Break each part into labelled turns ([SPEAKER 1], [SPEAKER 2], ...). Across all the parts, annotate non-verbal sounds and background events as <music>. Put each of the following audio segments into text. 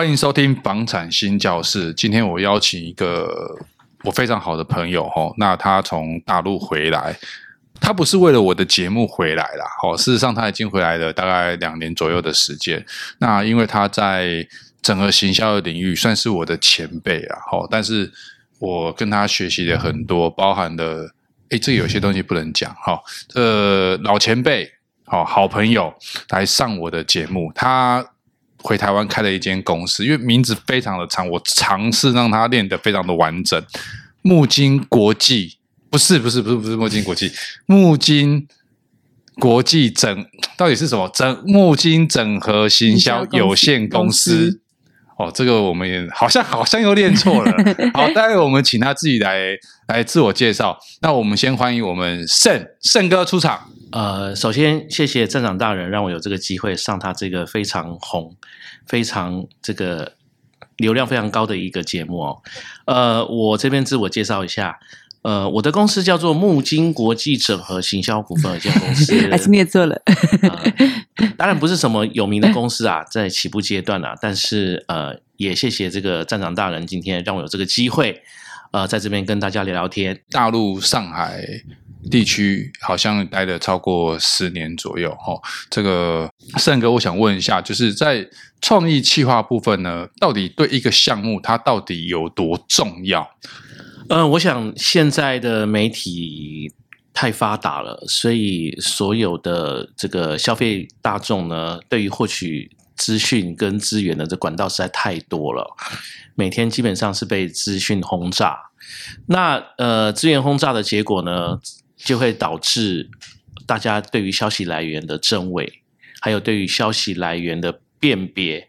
[SPEAKER 1] 欢迎收听房产新教室。今天我邀请一个我非常好的朋友哈，那他从大陆回来，他不是为了我的节目回来啦，哦，事实上他已经回来了大概两年左右的时间。那因为他在整个行销的领域算是我的前辈啊，哦，但是我跟他学习了很多，包含的，诶，这有些东西不能讲哈，呃，老前辈，好好朋友来上我的节目，他。回台湾开了一间公司，因为名字非常的长，我尝试让它练得非常的完整。木金国际不是不是不是不是木金国际，木金国际整到底是什么？整木金整合行销有限公司。哦，这个我们也好像好像又练错了。<laughs> 好，待会我们请他自己来来自我介绍。那我们先欢迎我们胜胜哥出场。
[SPEAKER 2] 呃，首先谢谢站长大人让我有这个机会上他这个非常红、非常这个流量非常高的一个节目哦。呃，我这边自我介绍一下，呃，我的公司叫做木金国际整合行销股份有限公司，<laughs>
[SPEAKER 3] 还是念错了、
[SPEAKER 2] 呃。当然不是什么有名的公司啊，在起步阶段啊，但是呃，也谢谢这个站长大人今天让我有这个机会，呃，在这边跟大家聊聊天。
[SPEAKER 1] 大陆上海。地区好像待了超过十年左右，哈，这个盛哥，我想问一下，就是在创意企划部分呢，到底对一个项目它到底有多重要？
[SPEAKER 2] 呃，我想现在的媒体太发达了，所以所有的这个消费大众呢，对于获取资讯跟资源的这管道实在太多了，每天基本上是被资讯轰炸。那呃，资源轰炸的结果呢？就会导致大家对于消息来源的真伪，还有对于消息来源的辨别、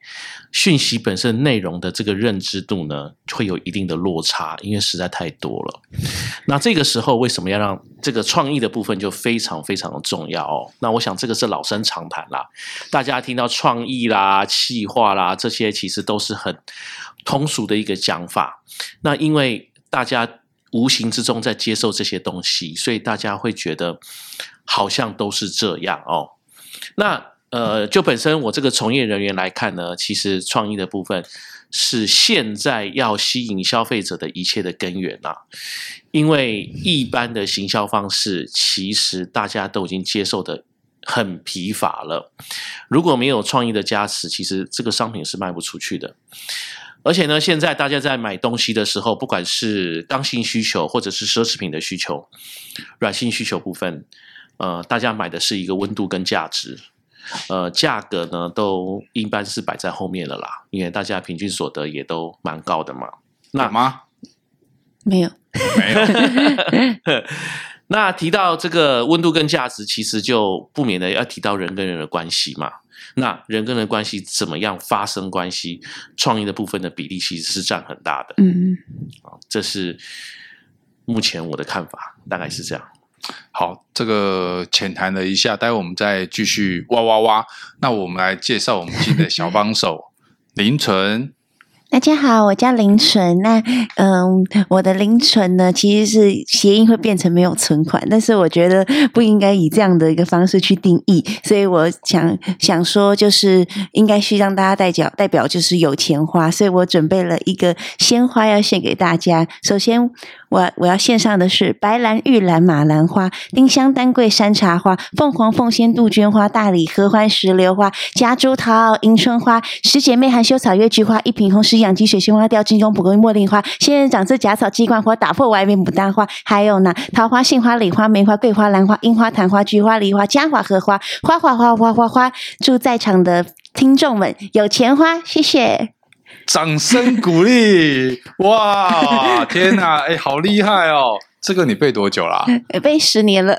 [SPEAKER 2] 讯息本身内容的这个认知度呢，会有一定的落差，因为实在太多了。那这个时候为什么要让这个创意的部分就非常非常的重要哦？那我想这个是老生常谈啦，大家听到创意啦、企划啦这些，其实都是很通俗的一个讲法。那因为大家。无形之中在接受这些东西，所以大家会觉得好像都是这样哦。那呃，就本身我这个从业人员来看呢，其实创意的部分是现在要吸引消费者的一切的根源啊。因为一般的行销方式，其实大家都已经接受的很疲乏了。如果没有创意的加持，其实这个商品是卖不出去的。而且呢，现在大家在买东西的时候，不管是刚性需求或者是奢侈品的需求，软性需求部分，呃，大家买的是一个温度跟价值，呃，价格呢都一般是摆在后面了啦，因为大家平均所得也都蛮高的嘛。那
[SPEAKER 1] 吗？
[SPEAKER 3] 没有，
[SPEAKER 1] 没有。<laughs>
[SPEAKER 2] 那提到这个温度跟价值，其实就不免的要提到人跟人的关系嘛。那人跟人关系怎么样发生关系？创意的部分的比例其实是占很大的。
[SPEAKER 3] 嗯
[SPEAKER 2] 嗯，这是目前我的看法，大概是这样。
[SPEAKER 1] 好，这个浅谈了一下，待会我们再继续挖挖挖。那我们来介绍我们今天的小帮手林纯。
[SPEAKER 3] 大家好，我叫林纯。那嗯，我的林纯呢，其实是谐音会变成没有存款，但是我觉得不应该以这样的一个方式去定义，所以我想想说，就是应该是让大家代表代表就是有钱花，所以我准备了一个鲜花要献给大家。首先。我我要献上的是白兰、玉兰、马兰花、丁香、丹桂、山茶花、凤凰、凤仙、杜鹃花、大理、合欢、石榴花、夹竹桃、迎春花、十姐妹、含羞草、月菊花、一品红、石养鸡、水仙花、吊金钟、蒲公英、茉莉花、仙人掌、这假草、鸡冠花、打破外面牡丹花，还有呢，桃花、杏花、李花、梅花、桂花、兰花、樱花、昙花、菊花、梨花、嘉华、荷花，花花花花花花，祝在场的听众们有钱花，谢谢。
[SPEAKER 1] 掌声鼓励！哇，天哪，哎，好厉害哦！这个你背多久啦？<laughs>
[SPEAKER 3] 背十年了，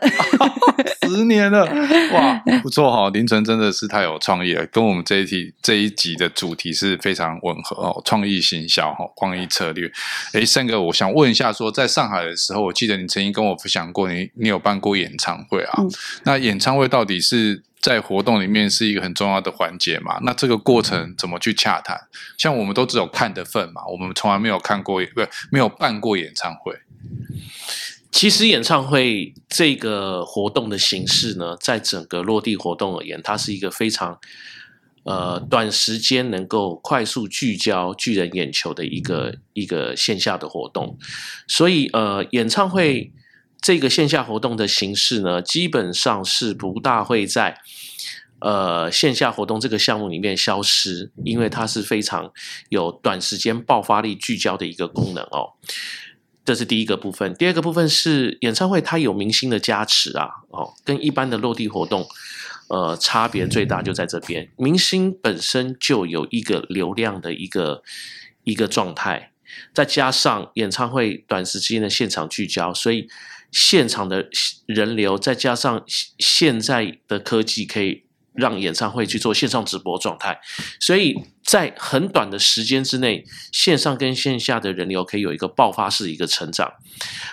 [SPEAKER 1] 十年了，哇，不错哈！凌晨真的是太有创意了，跟我们这一题这一集的主题是非常吻合哦。创意行销哈，创意策略。哎，胜哥，我想问一下说，说在上海的时候，我记得你曾经跟我分享过你，你你有办过演唱会啊？嗯、那演唱会到底是？在活动里面是一个很重要的环节嘛？那这个过程怎么去洽谈？像我们都只有看的份嘛，我们从来没有看过，不，没有办过演唱会。
[SPEAKER 2] 其实演唱会这个活动的形式呢，在整个落地活动而言，它是一个非常呃短时间能够快速聚焦巨人眼球的一个一个线下的活动，所以呃演唱会这个线下活动的形式呢，基本上是不大会在呃线下活动这个项目里面消失，因为它是非常有短时间爆发力聚焦的一个功能哦。这是第一个部分，第二个部分是演唱会，它有明星的加持啊，哦，跟一般的落地活动，呃，差别最大就在这边。明星本身就有一个流量的一个一个状态，再加上演唱会短时间的现场聚焦，所以现场的人流，再加上现在的科技可以。让演唱会去做线上直播状态，所以在很短的时间之内，线上跟线下的人流可以有一个爆发式一个成长。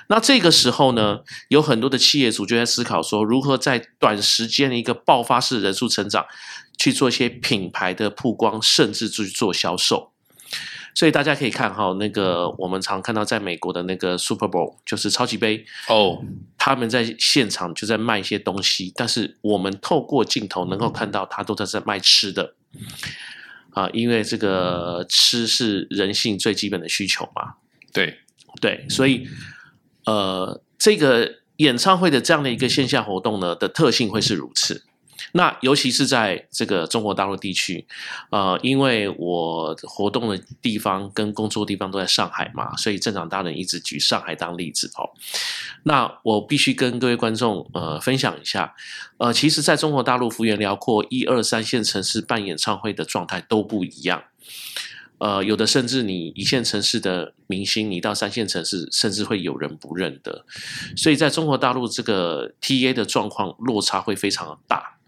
[SPEAKER 2] 那这个时候呢，有很多的企业主就在思考说，如何在短时间的一个爆发式人数成长，去做一些品牌的曝光，甚至去做销售。所以大家可以看哈，那个我们常看到在美国的那个 Super Bowl，就是超级杯
[SPEAKER 1] 哦，
[SPEAKER 2] 他们在现场就在卖一些东西，但是我们透过镜头能够看到，他都在在卖吃的啊，因为这个吃是人性最基本的需求嘛。
[SPEAKER 1] 对
[SPEAKER 2] 对，所以呃，这个演唱会的这样的一个线下活动呢的特性会是如此。那尤其是在这个中国大陆地区，呃，因为我活动的地方跟工作地方都在上海嘛，所以镇长大人一直举上海当例子哦。那我必须跟各位观众呃分享一下，呃，其实在中国大陆幅员辽阔，一二三线城市办演唱会的状态都不一样。呃，有的甚至你一线城市的明星，你到三线城市，甚至会有人不认得。所以在中国大陆这个 TA 的状况落差会非常的大。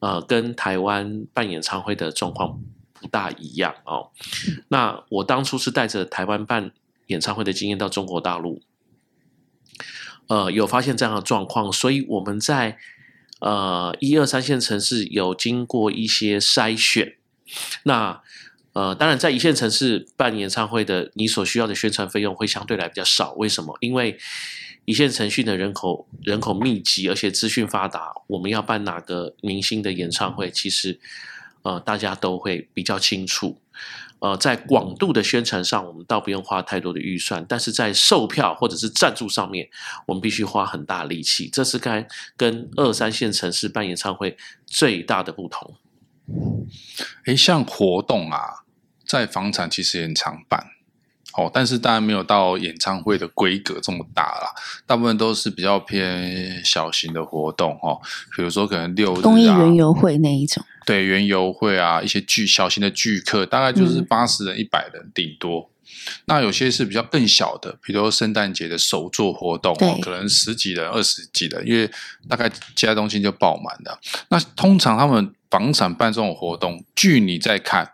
[SPEAKER 2] 呃，跟台湾办演唱会的状况不大一样哦。那我当初是带着台湾办演唱会的经验到中国大陆，呃，有发现这样的状况，所以我们在呃一二三线城市有经过一些筛选。那呃，当然在一线城市办演唱会的，你所需要的宣传费用会相对来比较少。为什么？因为一线城市的人口人口密集，而且资讯发达，我们要办哪个明星的演唱会，其实呃大家都会比较清楚。呃，在广度的宣传上，我们倒不用花太多的预算，但是在售票或者是赞助上面，我们必须花很大力气。这是该跟二三线城市办演唱会最大的不同。
[SPEAKER 1] 诶，像活动啊，在房产其实也很常办。哦，但是当然没有到演唱会的规格这么大啦，大部分都是比较偏小型的活动哦，比如说可能六日啊，
[SPEAKER 3] 公益园游会那一种，
[SPEAKER 1] 对，园游会啊，一些剧小型的剧客，大概就是八十人、一百人顶多。那有些是比较更小的，比如说圣诞节的手作活动哦，可能十几人、二十几人，因为大概其他中心就爆满了。那通常他们房产办这种活动，据你在看。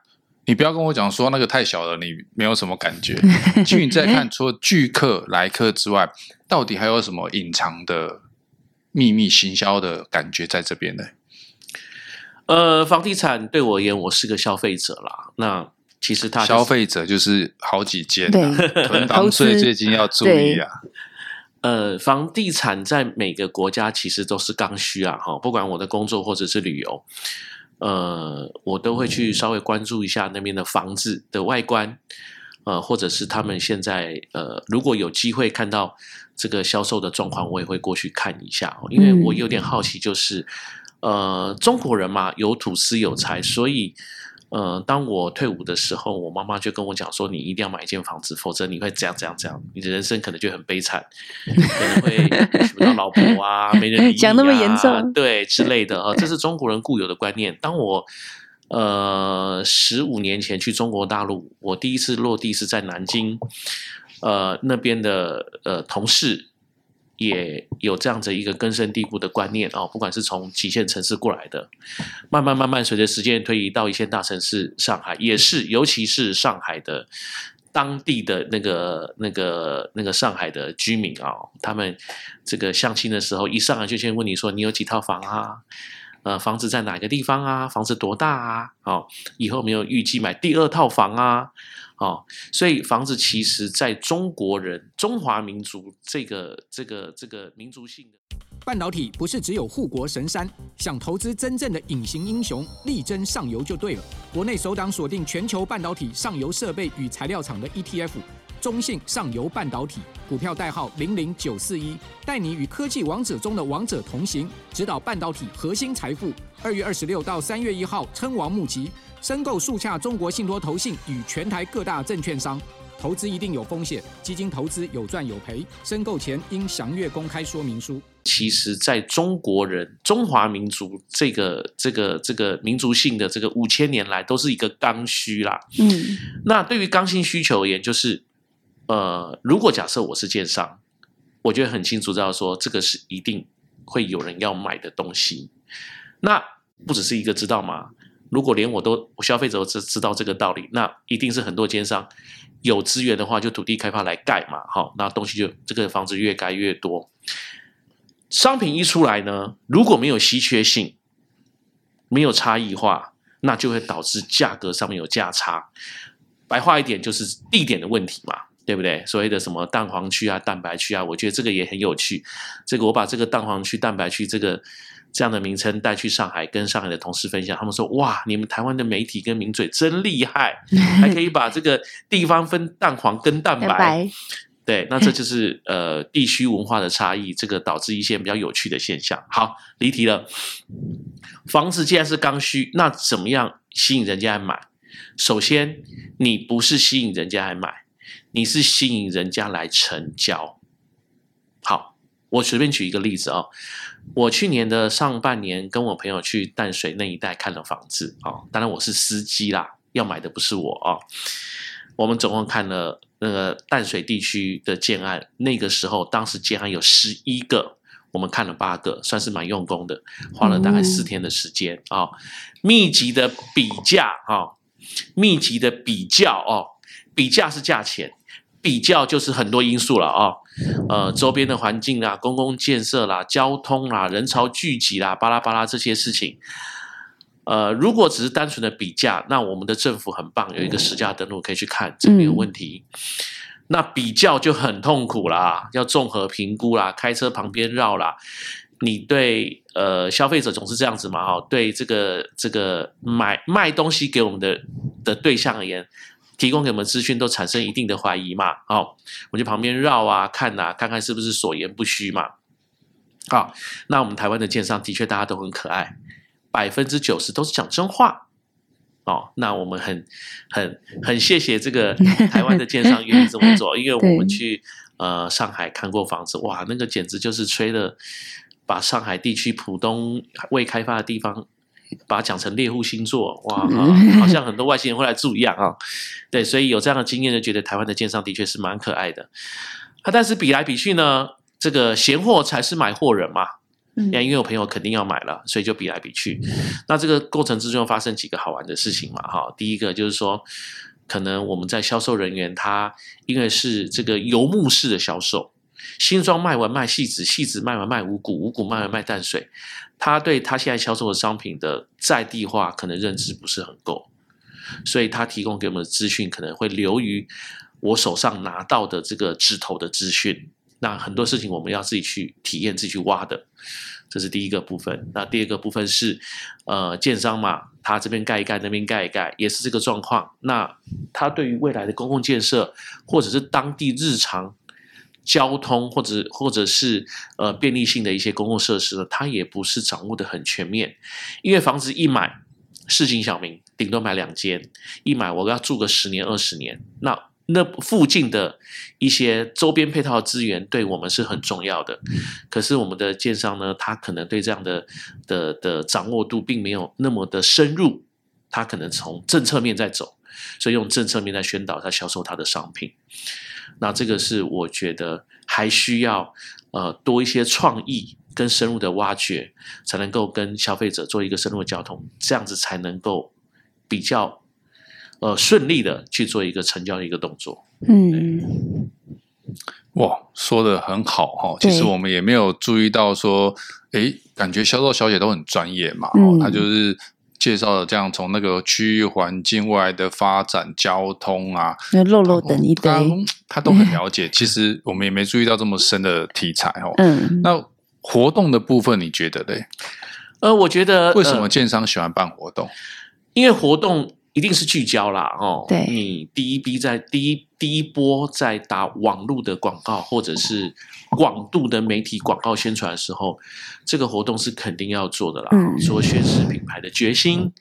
[SPEAKER 1] 你不要跟我讲说那个太小了，你没有什么感觉。据你再看，除了聚客来客之外，到底还有什么隐藏的秘密行销的感觉在这边呢？
[SPEAKER 2] 呃，房地产对我而言，我是个消费者啦。那其实他、就是、消
[SPEAKER 1] 费者就是好几间、啊，囤房税最近要注意啊。
[SPEAKER 2] 呃，房地产在每个国家其实都是刚需啊，哈，不管我的工作或者是旅游。呃，我都会去稍微关注一下那边的房子的外观，呃，或者是他们现在呃，如果有机会看到这个销售的状况，我也会过去看一下，因为我有点好奇，就是呃，中国人嘛，有土司有财，所以。呃，当我退伍的时候，我妈妈就跟我讲说：“你一定要买一间房子，否则你会这样这样这样，你的人生可能就很悲惨，可能会娶不到老婆啊，没人理你啊，<laughs> 讲那么严重，对之类的啊，这是中国人固有的观念。当我呃十五年前去中国大陆，我第一次落地是在南京，呃，那边的呃同事。”也有这样子一个根深蒂固的观念哦，不管是从几线城市过来的，慢慢慢慢随着时间推移到一线大城市，上海也是，尤其是上海的当地的那个那个那个上海的居民啊、哦，他们这个相亲的时候，一上来就先问你说，你有几套房啊？呃，房子在哪个地方啊？房子多大啊？哦，以后没有预计买第二套房啊？哦，所以房子其实在中国人、中华民族这个、这个、这个民族性的。
[SPEAKER 4] 半导体不是只有护国神山，想投资真正的隐形英雄，力争上游就对了。国内首档锁定全球半导体上游设备与材料厂的 ETF，中信上游半导体，股票代号零零九四一，带你与科技王者中的王者同行，指导半导体核心财富。二月二十六到三月一号，称王募集，申购速洽中国信托投信与全台各大证券商。投资一定有风险，基金投资有赚有赔，申购前应详阅公开说明书。
[SPEAKER 2] 其实，在中国人、中华民族这个、这个、这个民族性的这个五千年来，都是一个刚需啦。嗯，那对于刚性需求而言，就是呃，如果假设我是建商，我觉得很清楚知道说，这个是一定会有人要买的东西。那不只是一个知道吗？如果连我都消费者知知道这个道理，那一定是很多奸商。有资源的话，就土地开发来盖嘛，好，那东西就这个房子越盖越多。商品一出来呢，如果没有稀缺性，没有差异化，那就会导致价格上面有价差。白话一点就是地点的问题嘛，对不对？所谓的什么蛋黄区啊、蛋白区啊，我觉得这个也很有趣。这个我把这个蛋黄区、蛋白区这个。这样的名称带去上海，跟上海的同事分享，他们说：“哇，你们台湾的媒体跟名嘴真厉害，<laughs> 还可以把这个地方分蛋黄跟蛋白。蛋白”对，那这就是呃地区文化的差异，这个导致一些比较有趣的现象。好，离题了。房子既然是刚需，那怎么样吸引人家来买？首先，你不是吸引人家来买，你是吸引人家来成交。好，我随便举一个例子啊、哦。我去年的上半年跟我朋友去淡水那一带看了房子啊，当然我是司机啦，要买的不是我啊。我们总共看了那个淡水地区的建案，那个时候当时建案有十一个，我们看了八个，算是蛮用功的，花了大概四天的时间啊，密集的比价啊，密集的比较哦，比价是价钱。比较就是很多因素了啊、哦，呃，周边的环境啦、公共建设啦、交通啦、人潮聚集啦、巴拉巴拉这些事情，呃，如果只是单纯的比价，那我们的政府很棒，有一个实价登录可以去看，这没有问题。那比较就很痛苦啦，要综合评估啦，开车旁边绕啦。你对呃消费者总是这样子嘛？哈，对这个这个买卖东西给我们的的对象而言。提供给我们资讯都产生一定的怀疑嘛？哦，我就旁边绕啊看啊，看看是不是所言不虚嘛？好，那我们台湾的建商的确大家都很可爱，百分之九十都是讲真话。哦，那我们很很很谢谢这个 <laughs> 台湾的建商愿意这么做，<laughs> 因为我们去呃上海看过房子，哇，那个简直就是吹的，把上海地区浦东未开发的地方。把它讲成猎户星座，哇，好像很多外星人会来住一样啊。对，所以有这样的经验，就觉得台湾的建商的确是蛮可爱的。啊，但是比来比去呢，这个闲货才是买货人嘛。嗯，因为我朋友肯定要买了，所以就比来比去。那这个过程之中发生几个好玩的事情嘛，哈。第一个就是说，可能我们在销售人员他因为是这个游牧式的销售，新庄卖完卖戏子，戏子卖完卖五谷，五谷卖完卖淡水。他对他现在销售的商品的在地化可能认知不是很够，所以他提供给我们的资讯可能会流于我手上拿到的这个直头的资讯。那很多事情我们要自己去体验、自己去挖的，这是第一个部分。那第二个部分是，呃，建商嘛，他这边盖一盖，那边盖一盖，也是这个状况。那他对于未来的公共建设或者是当地日常。交通或者或者是呃便利性的一些公共设施呢，它也不是掌握的很全面，因为房子一买，市井小民顶多买两间，一买我要住个十年二十年，那那附近的一些周边配套资源对我们是很重要的，可是我们的建商呢，他可能对这样的的的掌握度并没有那么的深入，他可能从政策面在走，所以用政策面在宣导他销售他的商品。那这个是我觉得还需要呃多一些创意跟深入的挖掘，才能够跟消费者做一个深入的交通，这样子才能够比较呃顺利的去做一个成交的一个动作。嗯，
[SPEAKER 1] 哇，说的很好哈。其实我们也没有注意到说，哎，感觉销售小姐都很专业嘛。哦，她就是。介绍了这样从那个区域环境未来的发展、交通啊，
[SPEAKER 3] 那肉肉等一堆，
[SPEAKER 1] 他都很了解。<laughs> 其实我们也没注意到这么深的题材哦。嗯，那活动的部分，你觉得嘞？
[SPEAKER 2] 呃，我觉得
[SPEAKER 1] 为什么建商喜欢办活动？呃、
[SPEAKER 2] 因为活动一定是聚焦啦，哦，
[SPEAKER 3] 对，
[SPEAKER 2] 你第一批在第一第一波在打网络的广告，或者是广度的媒体广告宣传的时候，这个活动是肯定要做的啦，说、嗯、宣示品牌的决心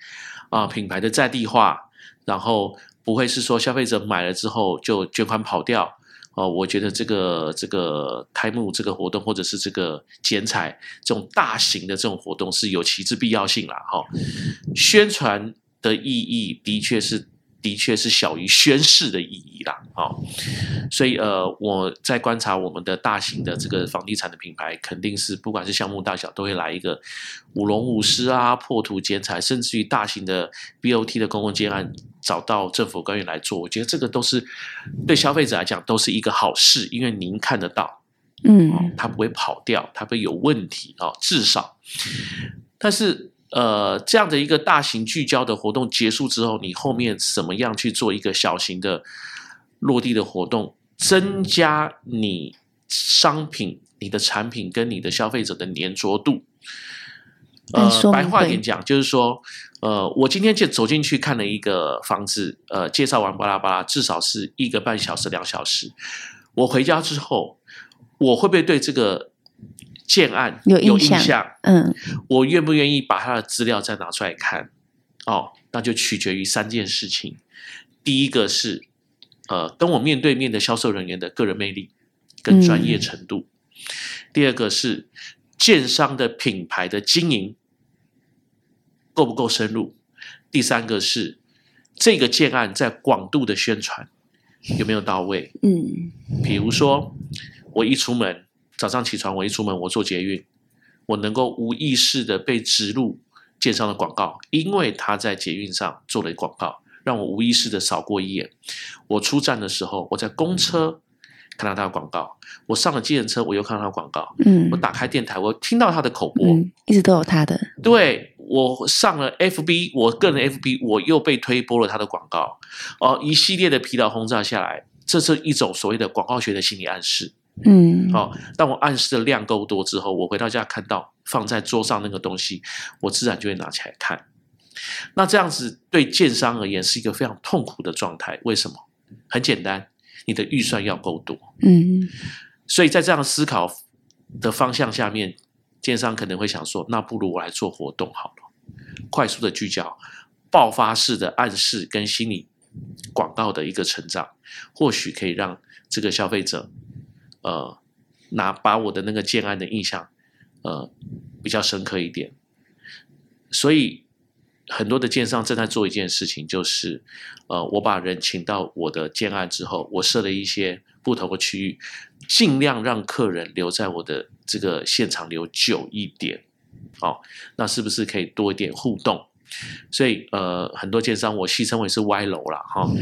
[SPEAKER 2] 啊、呃，品牌的在地化，然后不会是说消费者买了之后就卷款跑掉。哦，我觉得这个这个开幕这个活动，或者是这个剪彩这种大型的这种活动，是有其之必要性啦。哈、哦，宣传的意义的确是。的确是小于宣誓的意义啦，哦，所以呃，我在观察我们的大型的这个房地产的品牌，肯定是不管是项目大小，都会来一个舞龙舞狮啊，破土剪彩，甚至于大型的 BOT 的公共建案，找到政府官员来做，我觉得这个都是对消费者来讲都是一个好事，因为您看得到，嗯，它不会跑掉，它不会有问题啊，至少，但是。呃，这样的一个大型聚焦的活动结束之后，你后面怎么样去做一个小型的落地的活动，增加你商品、你的产品跟你的消费者的粘着度？呃，白话点讲，就是说，呃，我今天就走进去看了一个房子，呃，介绍完巴拉巴拉，至少是一个半小时、两小时。我回家之后，我会不会对这个？建案有印象，嗯，我愿不愿意把他的资料再拿出来看？哦，那就取决于三件事情。第一个是，呃，跟我面对面的销售人员的个人魅力跟专业程度；嗯、第二个是建商的品牌的经营够不够深入；第三个是这个建案在广度的宣传有没有到位？嗯，比如说我一出门。早上起床，我一出门，我做捷运，我能够无意识的被植入建商的广告，因为他在捷运上做了广告，让我无意识的扫过一眼。我出站的时候，我在公车看到他的广告，我上了计程车，我又看到他的广告。嗯，我打开电台，我听到他的口播，
[SPEAKER 3] 嗯，一直都有他的。
[SPEAKER 2] 对，我上了 FB，我个人 FB，我又被推播了他的广告。哦，一系列的疲劳轰炸下来，这是一种所谓的广告学的心理暗示。嗯，好、哦。当我暗示的量够多之后，我回到家看到放在桌上那个东西，我自然就会拿起来看。那这样子对建商而言是一个非常痛苦的状态。为什么？很简单，你的预算要够多。嗯，所以在这样思考的方向下面，建商可能会想说：那不如我来做活动好了，快速的聚焦，爆发式的暗示跟心理广告的一个成长，或许可以让这个消费者。呃，拿把我的那个建案的印象，呃，比较深刻一点。所以很多的建商正在做一件事情，就是呃，我把人请到我的建案之后，我设了一些不同的区域，尽量让客人留在我的这个现场留久一点。好、哦，那是不是可以多一点互动？所以，呃，很多建商我戏称为是歪楼啦。哈、<laughs> 哦。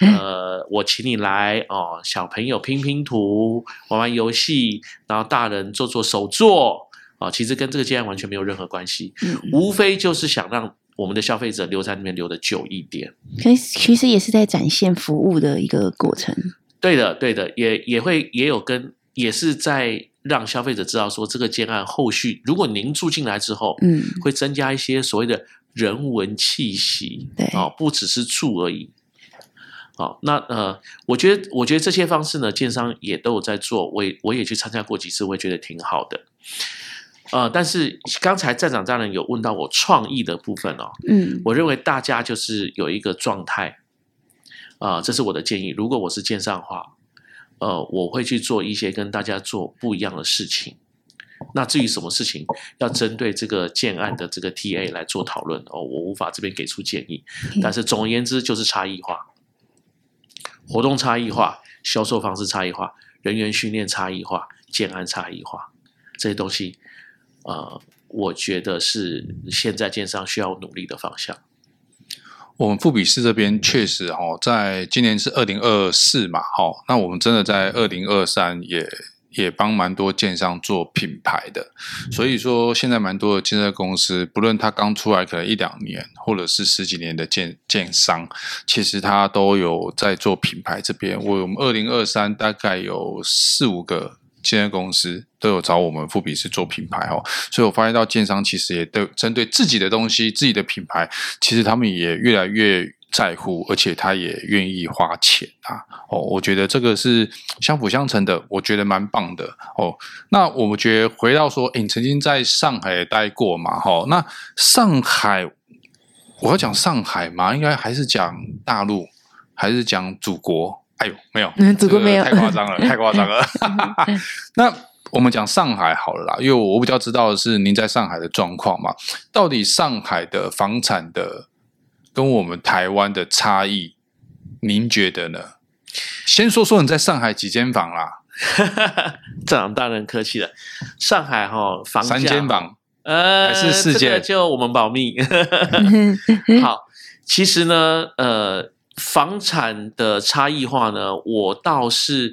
[SPEAKER 2] 呃，我请你来哦，小朋友拼拼图、玩玩游戏，然后大人做做手作啊、哦，其实跟这个建案完全没有任何关系，嗯、无非就是想让我们的消费者留在那边留的久一点。
[SPEAKER 3] 可其实也是在展现服务的一个过程。
[SPEAKER 2] 对的，对的，也也会也有跟，也是在。让消费者知道说，这个建案后续，如果您住进来之后，嗯，会增加一些所谓的人文气息，对，哦，不只是住而已。好，那呃，我觉得，我觉得这些方式呢，建商也都有在做，我也我也去参加过几次，我也觉得挺好的。呃，但是刚才站长大人有问到我创意的部分哦，嗯，我认为大家就是有一个状态，啊、呃，这是我的建议。如果我是建商的话。呃，我会去做一些跟大家做不一样的事情。那至于什么事情要针对这个建案的这个 TA 来做讨论哦，我无法这边给出建议。但是总而言之，就是差异化，活动差异化，销售方式差异化，人员训练差异化，建案差异化，这些东西，呃，我觉得是现在建商需要努力的方向。
[SPEAKER 1] 我们富比士这边确实哈，在今年是二零二四嘛，哈，那我们真的在二零二三也也帮蛮多建商做品牌的，所以说现在蛮多的建设公司，不论他刚出来可能一两年，或者是十几年的建建商，其实他都有在做品牌这边。我们二零二三大概有四五个健身公司都有找我们富比士做品牌哦，所以我发现到建商其实也都针对自己的东西、自己的品牌，其实他们也越来越在乎，而且他也愿意花钱啊。哦，我觉得这个是相辅相成的，我觉得蛮棒的哦。那我们觉得回到说，诶，你曾经在上海待过嘛？哈、哦，那上海，我要讲上海嘛，应该还是讲大陆，还是讲祖国？哎呦，没有，
[SPEAKER 3] 没有，
[SPEAKER 1] 太夸张了，<laughs> 太夸张了。<laughs> 那我们讲上海好了啦，因为我比较知道的是您在上海的状况嘛。到底上海的房产的跟我们台湾的差异，您觉得呢？先说说你在上海几间房啦？<laughs>
[SPEAKER 2] 这样大人客气了。上海哈、哦，房
[SPEAKER 1] 三间房，
[SPEAKER 2] 呃，
[SPEAKER 1] 还是四间？这个、
[SPEAKER 2] 就我们保密。好，其实呢，呃。房产的差异化呢，我倒是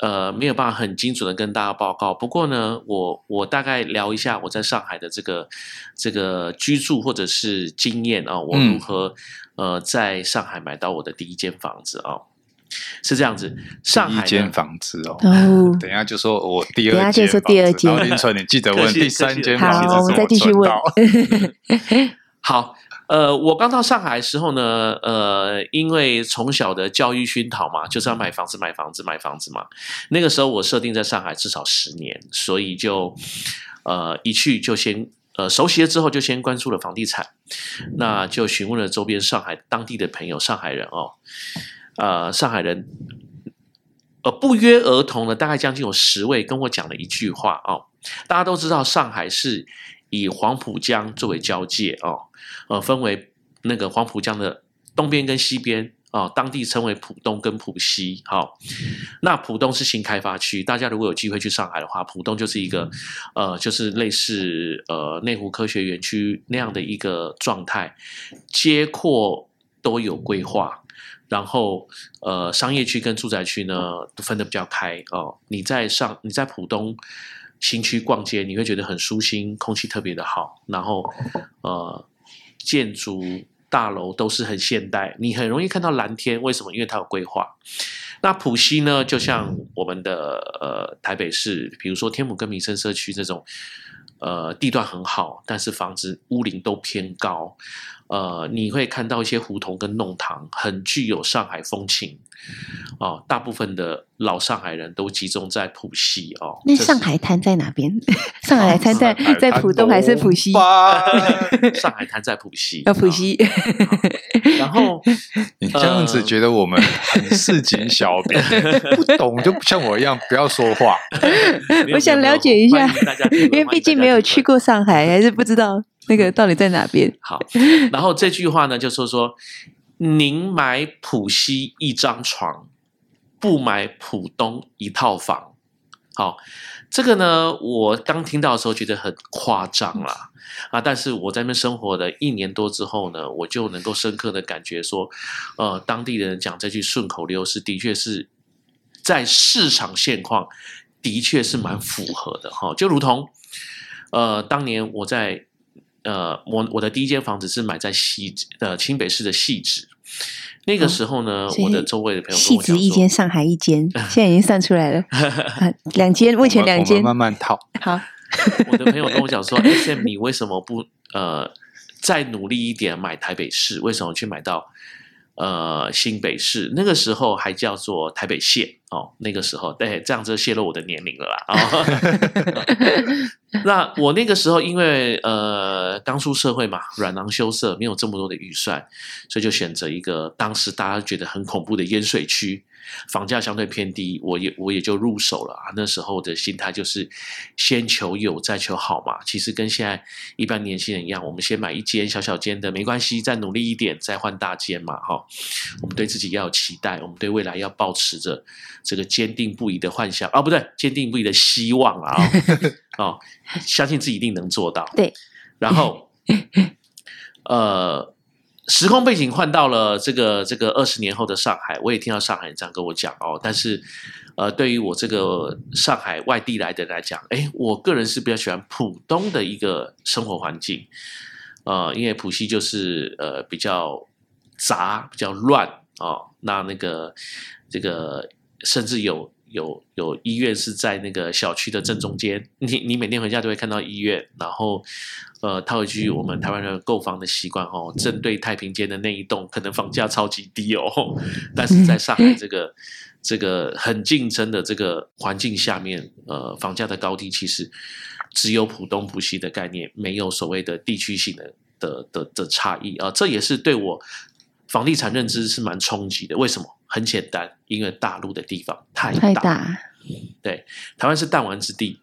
[SPEAKER 2] 呃没有办法很精准的跟大家报告。不过呢，我我大概聊一下我在上海的这个这个居住或者是经验啊，我如何、嗯、呃在上海买到我的第一间房子啊，是这样子。上海
[SPEAKER 1] 第一间房子哦，
[SPEAKER 3] 哦
[SPEAKER 1] 等一下就说我第二间，
[SPEAKER 3] 等下就说第二间。
[SPEAKER 1] 然后林纯，你记得 <laughs> 问第三间房子，
[SPEAKER 3] 好，我们再继续问。<laughs> <laughs>
[SPEAKER 2] 好。呃，我刚到上海的时候呢，呃，因为从小的教育熏陶嘛，就是要买房子、买房子、买房子嘛。那个时候我设定在上海至少十年，所以就呃一去就先呃熟悉了之后就先关注了房地产，那就询问了周边上海当地的朋友，上海人哦，呃，上海人，呃，不约而同的大概将近有十位跟我讲了一句话哦，大家都知道上海是以黄浦江作为交界哦。呃，分为那个黄浦江的东边跟西边、哦，当地称为浦东跟浦西。好、那浦东是新开发区，大家如果有机会去上海的话，浦东就是一个呃，就是类似呃内湖科学园区那样的一个状态，街廓都有规划，然后呃商业区跟住宅区呢都分得比较开哦。你在上你在浦东新区逛街，你会觉得很舒心，空气特别的好，然后 <laughs> 呃。建筑大楼都是很现代，你很容易看到蓝天。为什么？因为它有规划。那浦西呢？就像我们的呃台北市，比如说天母跟民生社区这种，呃地段很好，但是房子屋龄都偏高。呃，你会看到一些胡同跟弄堂，很具有上海风情。哦，大部分的老上海人都集中在浦西哦。
[SPEAKER 3] 那上海滩在哪边？<laughs> 上海滩在在浦东还是浦西？<laughs>
[SPEAKER 2] 上海滩在浦西。
[SPEAKER 3] 要浦西。
[SPEAKER 2] 然后 <laughs>
[SPEAKER 1] 你这样子觉得我们很市井小民，不懂就像我一样，不要说话。
[SPEAKER 3] 我想了解一下，因为毕竟没有去过上海，还是不知道那个到底在哪边。
[SPEAKER 2] 好，然后这句话呢，就说说。宁买浦西一张床，不买浦东一套房。好，这个呢，我刚听到的时候觉得很夸张啦啊！但是我在那边生活了一年多之后呢，我就能够深刻的感觉说，呃，当地人讲这句顺口溜是的确是在市场现况的确是蛮符合的哈。就如同呃，当年我在。呃，我我的第一间房子是买在西呃清北市的汐止，那个时候呢，哦、我的周围 <laughs> <laughs> 的朋友跟我讲说，
[SPEAKER 3] 汐止一间，上海一间，现在已经算出来了，两间，目前两间，
[SPEAKER 1] 慢慢套。
[SPEAKER 3] 好，
[SPEAKER 2] 我的朋友跟我讲说，SM 你为什么不呃再努力一点买台北市？为什么去买到？呃，新北市那个时候还叫做台北县哦，那个时候对，这样就泄露我的年龄了啦。哦、<laughs> 那我那个时候因为呃刚出社会嘛，软囊羞涩，没有这么多的预算，所以就选择一个当时大家觉得很恐怖的淹水区。房价相对偏低，我也我也就入手了啊。那时候的心态就是先求有，再求好嘛。其实跟现在一般年轻人一样，我们先买一间小小间的，没关系，再努力一点，再换大间嘛。哈，我们对自己要有期待，我们对未来要抱持着这个坚定不移的幻想啊，不对，坚定不移的希望啊。哦，<laughs> 相信自己一定能做到。
[SPEAKER 3] 对，
[SPEAKER 2] 然后呃。时空背景换到了这个这个二十年后的上海，我也听到上海人这样跟我讲哦。但是，呃，对于我这个上海外地来的人来讲，哎，我个人是比较喜欢浦东的一个生活环境，呃，因为浦西就是呃比较杂、比较乱哦。那那个这个甚至有有有医院是在那个小区的正中间，你你每天回家都会看到医院。然后，呃，套一句我们台湾人购房的习惯哦，正对太平间的那一栋可能房价超级低哦，<laughs> 但是在上海这个 <laughs> 这个很竞争的这个环境下面，呃，房价的高低其实只有浦东浦西的概念，没有所谓的地区性的的的的差异啊，这也是对我。房地产认知是蛮冲击的，为什么？很简单，因为大陆的地方太大。
[SPEAKER 3] 太大。
[SPEAKER 2] 对，台湾是弹丸之地，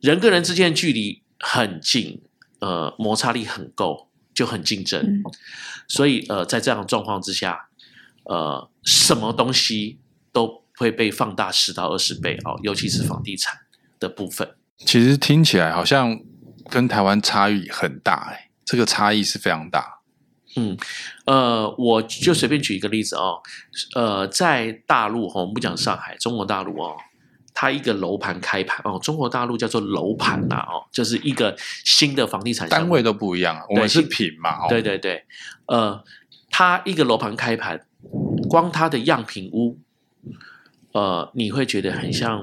[SPEAKER 2] 人跟人之间的距离很近，呃，摩擦力很够，就很竞争。嗯、所以，呃，在这样的状况之下，呃，什么东西都会被放大十到二十倍哦，尤其是房地产的部分。
[SPEAKER 1] 其实听起来好像跟台湾差异很大，哎，这个差异是非常大。
[SPEAKER 2] 嗯，呃，我就随便举一个例子哦，呃，在大陆哈，我们不讲上海，中国大陆哦，它一个楼盘开盘哦，中国大陆叫做楼盘呐哦，就是一个新的房地产
[SPEAKER 1] 单位都不一样，我们是品嘛，
[SPEAKER 2] 对对对，呃，它一个楼盘开盘，光它的样品屋，呃，你会觉得很像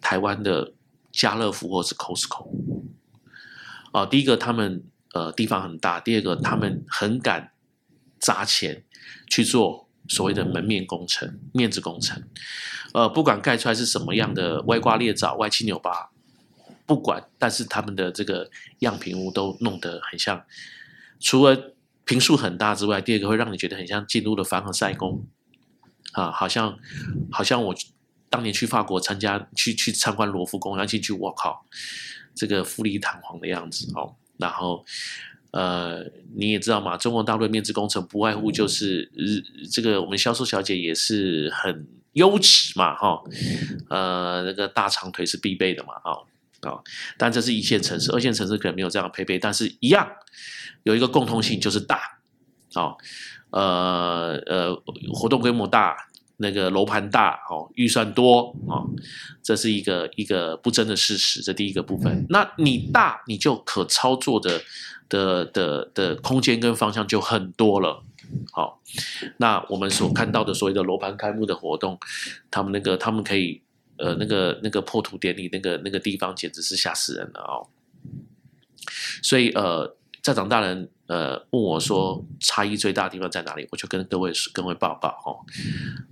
[SPEAKER 2] 台湾的家乐福或是 Costco，哦、呃，第一个他们。呃，地方很大。第二个，他们很敢砸钱去做所谓的门面工程、面子工程。呃，不管盖出来是什么样的歪瓜裂枣、歪七扭八，不管，但是他们的这个样品屋都弄得很像。除了平数很大之外，第二个会让你觉得很像进入了凡尔赛宫啊，好像好像我当年去法国参加去去参观罗浮宫，然后进去，我靠，这个富丽堂皇的样子哦。然后，呃，你也知道嘛，中国大陆的面子工程不外乎就是，这个我们销售小姐也是很优质嘛，哈，呃，那个大长腿是必备的嘛，啊啊，但这是一线城市，二线城市可能没有这样的配备，但是一样有一个共通性就是大，啊，呃呃，活动规模大。那个楼盘大哦，预算多哦，这是一个一个不争的事实。这第一个部分，那你大，你就可操作的的的的空间跟方向就很多了。好，那我们所看到的所谓的楼盘开幕的活动，他们那个他们可以呃那个那个破土典礼那个那个地方简直是吓死人了哦。所以呃。在长大人，呃，问我说差异最大的地方在哪里？我就跟各位各位报告哦，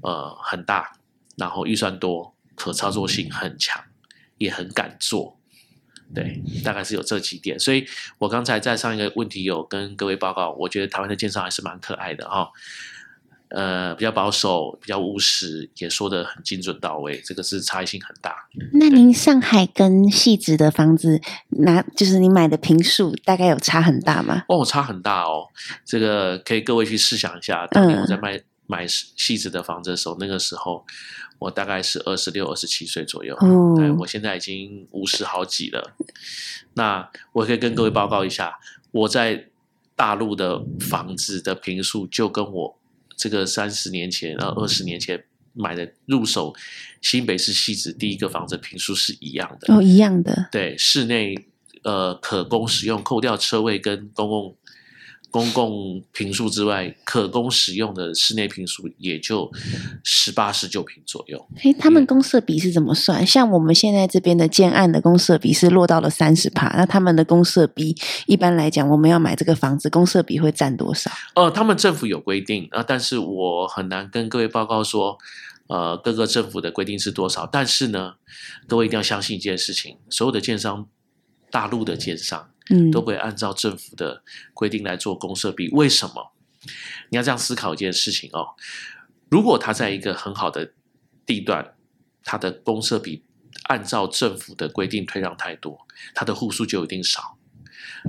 [SPEAKER 2] 呃，很大，然后预算多，可操作性很强，也很敢做，对，大概是有这几点。所以我刚才在上一个问题有跟各位报告，我觉得台湾的建商还是蛮可爱的哈。哦呃，比较保守，比较务实，也说的很精准到位，这个是差异性很大。
[SPEAKER 3] 那您上海跟汐止的房子，拿就是你买的平数，大概有差很大吗？
[SPEAKER 2] 哦，差很大哦。这个可以各位去试想一下，当年我在卖、嗯、买汐止的房子的时候，那个时候我大概是二十六、二十七岁左右。哦，对，我现在已经五十好几了。那我可以跟各位报告一下，我在大陆的房子的平数就跟我。这个三十年前，然后二十年前买的入手新北市汐止第一个房子平数是一样的
[SPEAKER 3] 哦，一样的。
[SPEAKER 2] 对，室内呃可供使用，扣掉车位跟公共公共平数之外，可供使用的室内平数也就十八十九平左右。
[SPEAKER 3] 哎，他们公设比是怎么算？像我们现在这边的建案的公设比是落到了三十趴，那他们的公设比一般来讲，我们要买这个房子，公设比会占多少？
[SPEAKER 2] 呃，他们政府有规定啊，但是我很难跟各位报告说，呃，各个政府的规定是多少。但是呢，各位一定要相信一件事情，所有的建商，大陆的建商，嗯，都会按照政府的规定来做公设比。为什么？你要这样思考一件事情哦。如果他在一个很好的地段，他的公设比按照政府的规定退让太多，他的户数就一定少，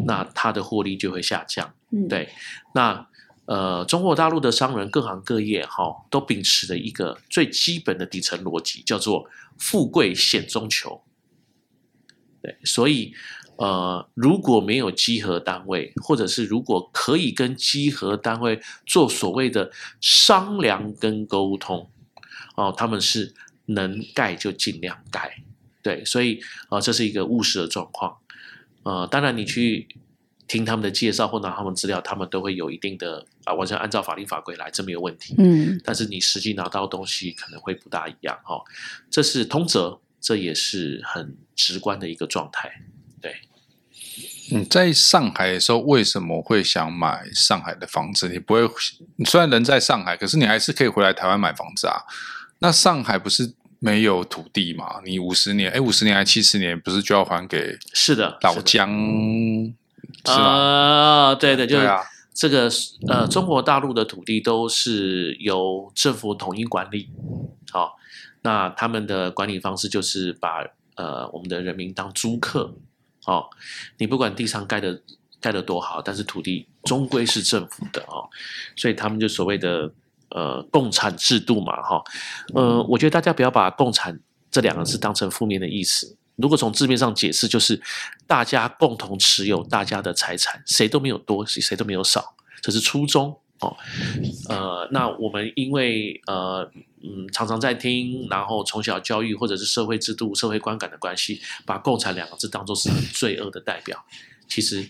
[SPEAKER 2] 那他的获利就会下降。嗯，对。那呃，中国大陆的商人各行各业哈、哦，都秉持着一个最基本的底层逻辑，叫做富贵险中求。对，所以。呃，如果没有稽核单位，或者是如果可以跟稽核单位做所谓的商量跟沟通，哦、呃，他们是能盖就尽量盖，对，所以啊、呃，这是一个务实的状况。呃，当然你去听他们的介绍或拿他们资料，他们都会有一定的啊，完全按照法律法规来，这没有问题。
[SPEAKER 3] 嗯，
[SPEAKER 2] 但是你实际拿到东西可能会不大一样哈，这是通则，这也是很直观的一个状态。对，
[SPEAKER 1] 你在上海的时候为什么会想买上海的房子？你不会，你虽然人在上海，可是你还是可以回来台湾买房子啊。那上海不是没有土地嘛？你五十年，哎，五十年还七十年，不是就要还给？
[SPEAKER 2] 是的，
[SPEAKER 1] 老姜。
[SPEAKER 2] 是啊、呃，对对，就是
[SPEAKER 1] 啊
[SPEAKER 2] 这个呃，中国大陆的土地都是由政府统一管理，好、哦，那他们的管理方式就是把呃我们的人民当租客，哦，你不管地上盖的盖的多好，但是土地终归是政府的哦，所以他们就所谓的呃共产制度嘛，哈、哦，呃，我觉得大家不要把共产这两个字当成负面的意思。如果从字面上解释，就是大家共同持有大家的财产，谁都没有多，谁都没有少，这是初衷哦。呃，那我们因为呃嗯常常在听，然后从小教育或者是社会制度、社会观感的关系，把共产两个字当做是罪恶的代表。其实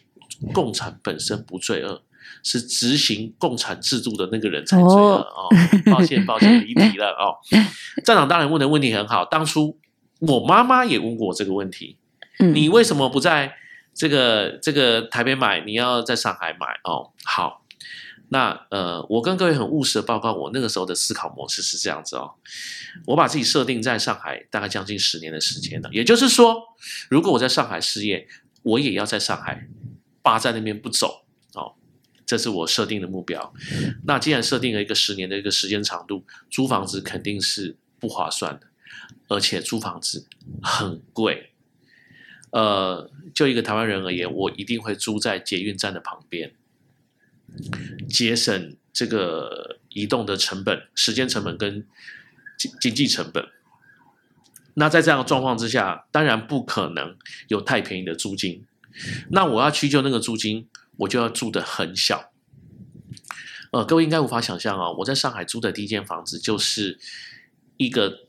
[SPEAKER 2] 共产本身不罪恶，是执行共产制度的那个人才罪恶哦，哦。抱歉，抱歉，离题了哦。<laughs> 站长当然问的问题很好，当初。我妈妈也问过我这个问题，嗯，你为什么不在这个这个台北买？你要在上海买哦？好，那呃，我跟各位很务实的报告，我那个时候的思考模式是这样子哦，我把自己设定在上海大概将近十年的时间了，也就是说，如果我在上海失业，我也要在上海霸在那边不走哦，这是我设定的目标。那既然设定了一个十年的一个时间长度，租房子肯定是不划算的。而且租房子很贵，呃，就一个台湾人而言，我一定会租在捷运站的旁边，节省这个移动的成本、时间成本跟经经济成本。那在这样的状况之下，当然不可能有太便宜的租金。那我要去就那个租金，我就要住得很小。呃，各位应该无法想象啊，我在上海租的第一间房子就是一个。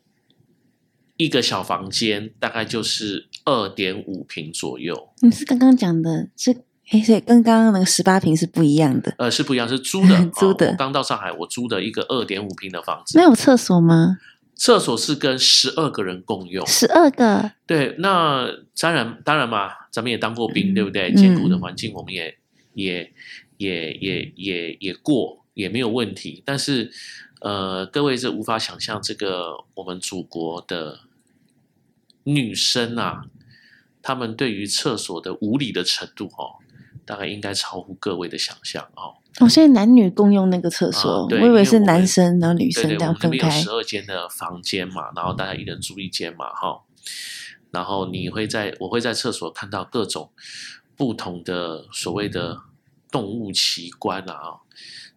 [SPEAKER 2] 一个小房间大概就是二点五平左右。你
[SPEAKER 3] 是刚刚讲的是，哎，所以跟刚刚那个十八平是不一样的。
[SPEAKER 2] 呃，是不一样，是租的，<laughs>
[SPEAKER 3] 租的。
[SPEAKER 2] 哦，刚到上海，我租的一个二点五平的房子。
[SPEAKER 3] 没有厕所吗？
[SPEAKER 2] 厕所是跟十二个人共用。
[SPEAKER 3] 十二个？
[SPEAKER 2] 对，那当然，当然嘛，咱们也当过兵，对不对？艰苦的环境，我们也也也也也也过，也没有问题。但是，呃，各位是无法想象这个我们祖国的。女生啊，她们对于厕所的无理的程度哦，大概应该超乎各位的想象哦。
[SPEAKER 3] 哦，现在男女共用那个厕所，啊、我以为是男生然后女生这样分
[SPEAKER 2] 开。十二间的房间嘛，然后大家一人住一间嘛，哈、哦。然后你会在，我会在厕所看到各种不同的所谓的动物奇观啊。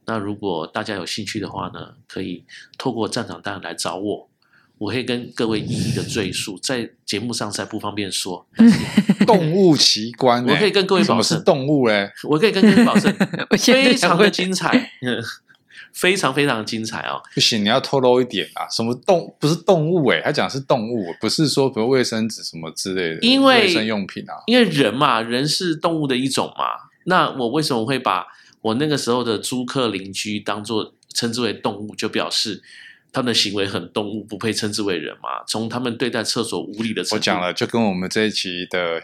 [SPEAKER 2] 那如果大家有兴趣的话呢，可以透过站长单来找我。我可以跟各位一一的赘述，在节目上才不方便说。<laughs>
[SPEAKER 1] 动物奇观，
[SPEAKER 2] 我可以跟各位保
[SPEAKER 1] 证，是动物嘞？
[SPEAKER 2] 我可以跟各位保证，非常的精彩，<laughs> 非常非常的精彩哦。
[SPEAKER 1] 不行，你要透露一点啊！什么动不是动物？哎，他讲是动物，不是说比如卫生纸什么之类的，
[SPEAKER 2] 因为
[SPEAKER 1] 卫生用品啊。
[SPEAKER 2] 因为人嘛，人是动物的一种嘛。那我为什么会把我那个时候的租客邻居当做称之为动物，就表示？他们的行为很动物，不配称之为人嘛？从他们对待厕所无理的程度，
[SPEAKER 1] 我讲了，就跟我们这一期的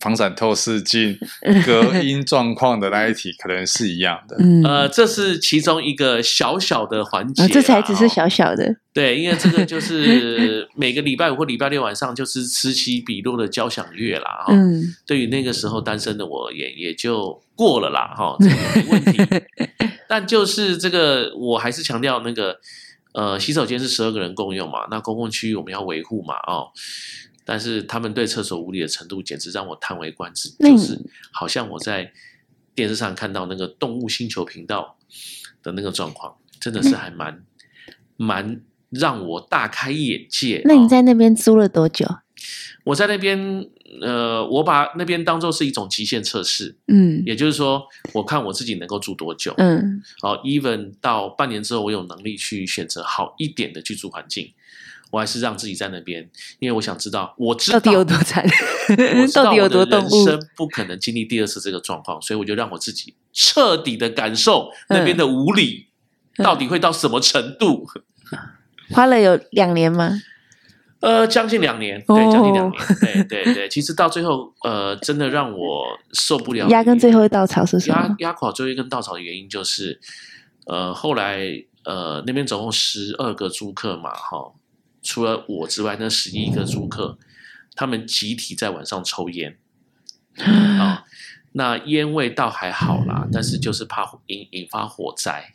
[SPEAKER 1] 房产透视镜隔音状况的那一题可能是一样的。
[SPEAKER 2] 嗯，呃，这是其中一个小小的环节，啊，
[SPEAKER 3] 这才只是小小的。
[SPEAKER 2] 对，因为这个就是每个礼拜五或礼拜六晚上就是此起彼落的交响乐啦。<laughs> 嗯，对于那个时候单身的我也也就过了啦。哈，这个没问题。<laughs> 但就是这个，我还是强调那个。呃，洗手间是十二个人共用嘛，那公共区域我们要维护嘛，哦，但是他们对厕所无理的程度，简直让我叹为观止，就是好像我在电视上看到那个动物星球频道的那个状况，真的是还蛮蛮让我大开眼界。
[SPEAKER 3] 那你在那边租了多久？
[SPEAKER 2] 我在那边，呃，我把那边当做是一种极限测试，
[SPEAKER 3] 嗯，
[SPEAKER 2] 也就是说，我看我自己能够住多久，
[SPEAKER 3] 嗯，
[SPEAKER 2] 好，even 到半年之后，我有能力去选择好一点的居住环境，我还是让自己在那边，因为我想知道，我知道
[SPEAKER 3] 到底有多惨，<laughs>
[SPEAKER 2] 到 <laughs>
[SPEAKER 3] 到底有多动物，
[SPEAKER 2] 人生不可能经历第二次这个状况，所以我就让我自己彻底的感受那边的无理、嗯、到底会到什么程度。
[SPEAKER 3] 花了有两年吗？
[SPEAKER 2] 呃，将近两年，对，将近两年，对对对。<laughs> 其实到最后，呃，真的让我受不了。
[SPEAKER 3] 压根最后一稻草是什么？
[SPEAKER 2] 压压垮最后一根稻草的原因就是，呃，后来呃那边总共十二个租客嘛，哈，除了我之外，那十一个租客，他们集体在晚上抽烟，<gasps> 啊，那烟味倒还好啦，但是就是怕引引发火灾，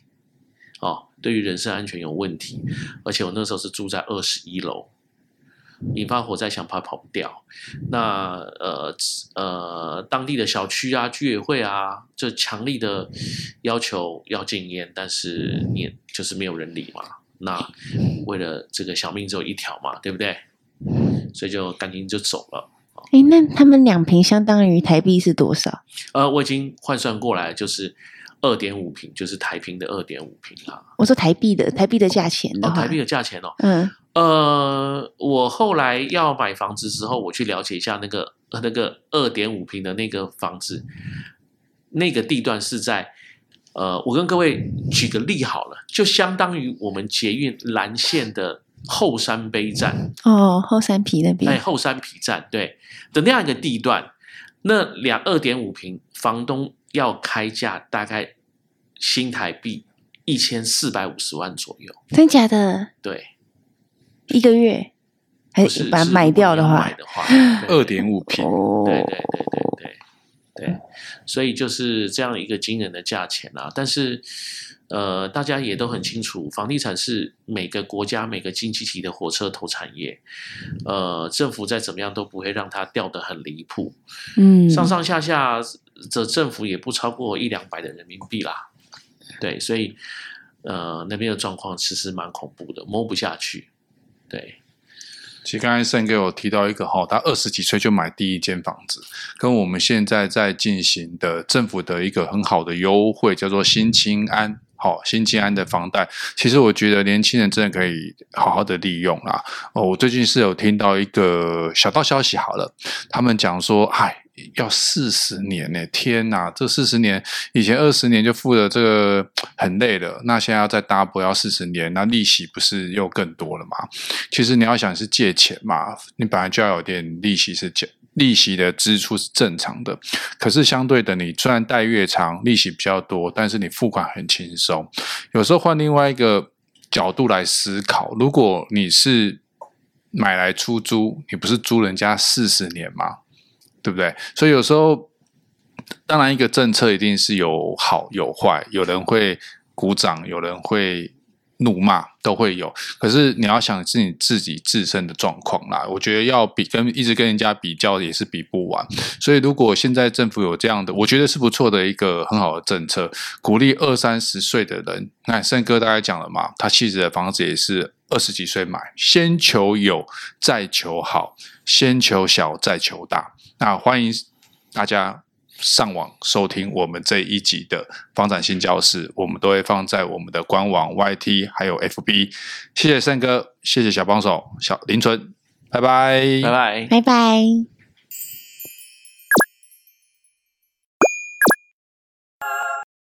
[SPEAKER 2] 哦，对于人身安全有问题，而且我那时候是住在二十一楼。引发火灾，想怕跑不掉。那呃呃，当地的小区啊、居委会啊，就强力的要求要禁烟，但是你就是没有人理嘛。那为了这个小命只有一条嘛，对不对？所以就赶紧就走了。
[SPEAKER 3] 哎，那他们两瓶相当于台币是多少？
[SPEAKER 2] 呃，我已经换算过来，就是二点五瓶，就是台坪的二点五瓶啊。
[SPEAKER 3] 我说台币的，台币的价钱的
[SPEAKER 2] 哦，台币的价钱哦，
[SPEAKER 3] 嗯。
[SPEAKER 2] 呃，我后来要买房子之后，我去了解一下那个那个二点五平的那个房子，那个地段是在呃，我跟各位举个例好了，就相当于我们捷运蓝线的后山碑站
[SPEAKER 3] 哦，后山皮那边，
[SPEAKER 2] 哎，后山皮站对的那样一个地段，那两二点五平，房东要开价大概新台币一千四百五十万左右，
[SPEAKER 3] 真假的？
[SPEAKER 2] 对。
[SPEAKER 3] 一个月，还是把它买掉的话，<laughs>
[SPEAKER 1] 二点五平，
[SPEAKER 2] 对对对对对对，所以就是这样一个惊人的价钱啊！但是，呃，大家也都很清楚，房地产是每个国家每个经济体的火车头产业，呃，政府再怎么样都不会让它掉得很离谱，嗯，上上下下的政府也不超过一两百的人民币啦，对，所以，呃，那边的状况其实蛮恐怖的，摸不下去。对，
[SPEAKER 1] 其实刚才胜哥有提到一个哈，他二十几岁就买第一间房子，跟我们现在在进行的政府的一个很好的优惠，叫做新青安，好，新青安的房贷，其实我觉得年轻人真的可以好好的利用啦。哦，我最近是有听到一个小道消息，好了，他们讲说，哎。要四十年呢？天哪！这四十年，以前二十年就付了这个很累了，那现在要再 double 要四十年，那利息不是又更多了吗？其实你要想是借钱嘛，你本来就要有点利息是借利息的支出是正常的，可是相对的，你虽然贷越长，利息比较多，但是你付款很轻松。有时候换另外一个角度来思考，如果你是买来出租，你不是租人家四十年吗？对不对？所以有时候，当然一个政策一定是有好有坏，有人会鼓掌，有人会怒骂，都会有。可是你要想是你自己自身的状况啦，我觉得要比跟一直跟人家比较也是比不完。所以如果现在政府有这样的，我觉得是不错的一个很好的政策，鼓励二三十岁的人。那胜哥大概讲了嘛，他妻子的房子也是二十几岁买，先求有，再求好，先求小，再求大。那欢迎大家上网收听我们这一集的房产新教室，我们都会放在我们的官网、YT 还有 FB。谢谢胜哥，谢谢小帮手小林纯，拜拜，
[SPEAKER 2] 拜拜，
[SPEAKER 3] 拜拜。